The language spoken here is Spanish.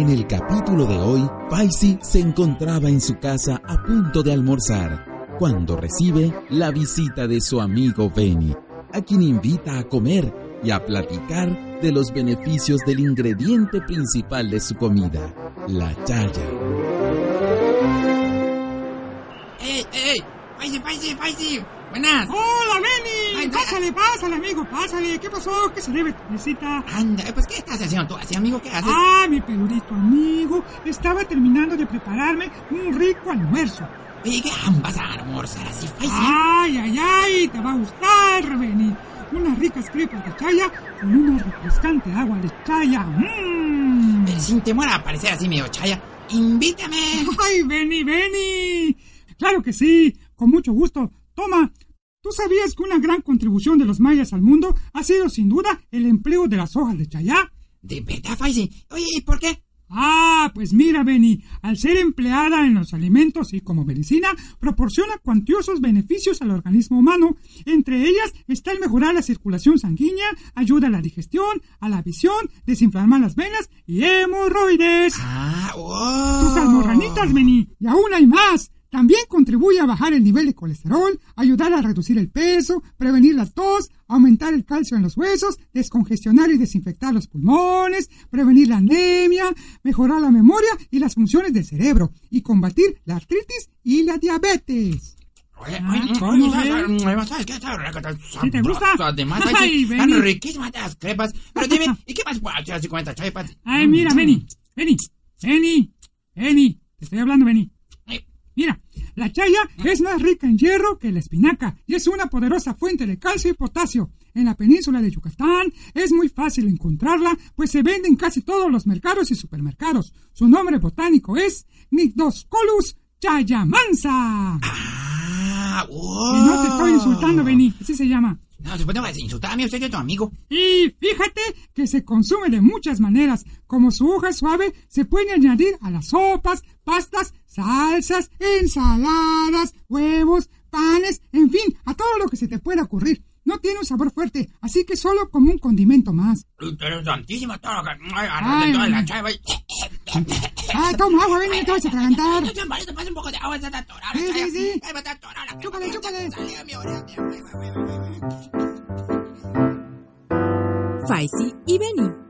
En el capítulo de hoy, Faisy se encontraba en su casa a punto de almorzar cuando recibe la visita de su amigo Benny, a quien invita a comer y a platicar de los beneficios del ingrediente principal de su comida, la chaya. ¡Ey, ey! ¡Faisy, Faisy, Faisy! ¡Buenas! ¡Hola, Benny! Pásale, pásale, amigo, pásale. ¿Qué pasó? ¿Qué se debe tu visita? Anda, pues ¿qué estás haciendo tú así, amigo? ¿Qué haces? Ah, mi peludito amigo. Estaba terminando de prepararme un rico almuerzo. Oye, ¿qué vas a almorzar así, Faisy? Ay, ay, ay, te va a gustar, Benny. Unas ricas crepas de chaya con una refrescante agua de chaya. ¡Mmm! Sin temor a parecer así medio chaya, invítame. ¡Ay, Benny, Benny! Claro que sí, con mucho gusto. Toma, ¿tú sabías que una gran contribución de los mayas al mundo ha sido sin duda el empleo de las hojas de chayá? ¿De verdad, Faisy? Oye, ¿y por qué? Ah, pues mira, Benny, al ser empleada en los alimentos y como medicina, proporciona cuantiosos beneficios al organismo humano. Entre ellas está el mejorar la circulación sanguínea, ayuda a la digestión, a la visión, desinflamar las venas y hemorroides. Ah, wow. Tus almorranitas, Benny, y aún hay más. También contribuye a bajar el nivel de colesterol, ayudar a reducir el peso, prevenir la tos, aumentar el calcio en los huesos, descongestionar y desinfectar los pulmones, prevenir la anemia, mejorar la memoria y las funciones del cerebro y combatir la artritis y la diabetes. Oye, oye, ¿cómo oye, ves? ¿sabes- ¿sabes qué? Está rica, está ¿Sí te gusta? sabrosa, Además, Ay, están riquísimas las crepas. Pero dime, ¿y qué más Ay, mira, Benny, Benny, Benny, Benny, te estoy hablando, Benny. Mira, la chaya es más rica en hierro que la espinaca y es una poderosa fuente de calcio y potasio. En la península de Yucatán es muy fácil encontrarla, pues se vende en casi todos los mercados y supermercados. Su nombre botánico es Nigdoscolus chayamansa. Ah, wow. Y no te estoy insultando, Benny, así se llama. No, después no vas a insultar a mí, usted es tu amigo. Y fíjate que se consume de muchas maneras. Como su hoja es suave, se puede añadir a las sopas, pastas, salsas, ensaladas, huevos, panes, en fin, a todo lo que se te pueda ocurrir. No tiene un sabor fuerte, así que solo como un condimento más. Pero santísimo todo lo que... Ay, toda la chaya, Faisy. Ah, toma agua, ven, te vas a atragantar. No pasa un poco de agua, está atorada. Sí, sí, chaya. sí. Ay, me está atorada la crepa. Chúpale, chúpale. Salió mi oreja. Faisy y Benny.